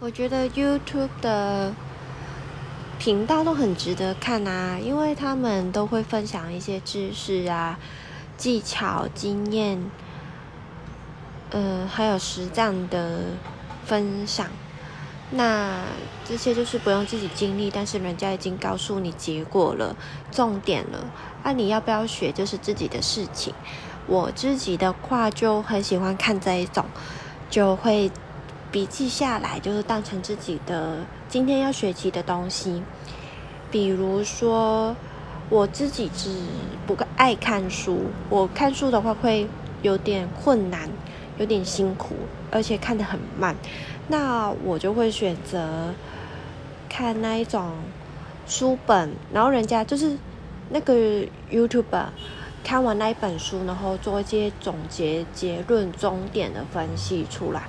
我觉得 YouTube 的频道都很值得看啊，因为他们都会分享一些知识啊、技巧、经验，呃，还有实战的分享。那这些就是不用自己经历，但是人家已经告诉你结果了、重点了。那你要不要学，就是自己的事情。我自己的话就很喜欢看这一种，就会笔记下来，就是当成自己的今天要学习的东西。比如说，我自己只不爱看书，我看书的话会有点困难，有点辛苦，而且看得很慢。那我就会选择看那一种书本，然后人家就是那个 YouTube 看完那一本书，然后做一些总结、结论、终点的分析出来。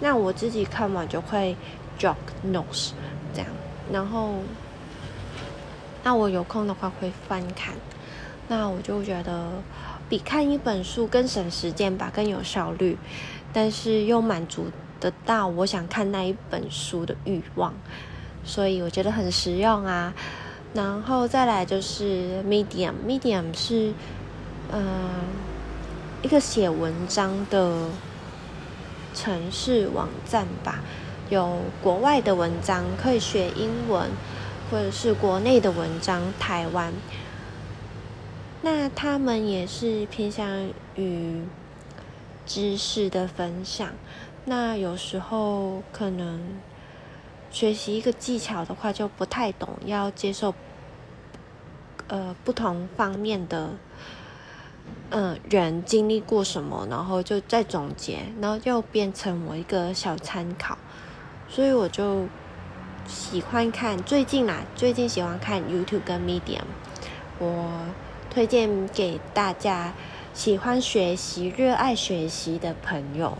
那我自己看完就会 jot notes 这样，然后那我有空的话会翻看。那我就觉得比看一本书更省时间吧，更有效率，但是又满足。得到我想看那一本书的欲望，所以我觉得很实用啊。然后再来就是 Medium，Medium 是嗯一个写文章的城市网站吧，有国外的文章可以学英文，或者是国内的文章台湾。那他们也是偏向于知识的分享。那有时候可能学习一个技巧的话就不太懂，要接受呃不同方面的嗯人经历过什么，然后就再总结，然后又变成我一个小参考。所以我就喜欢看最近啦，最近喜欢看 YouTube 跟 Medium，我推荐给大家喜欢学习、热爱学习的朋友。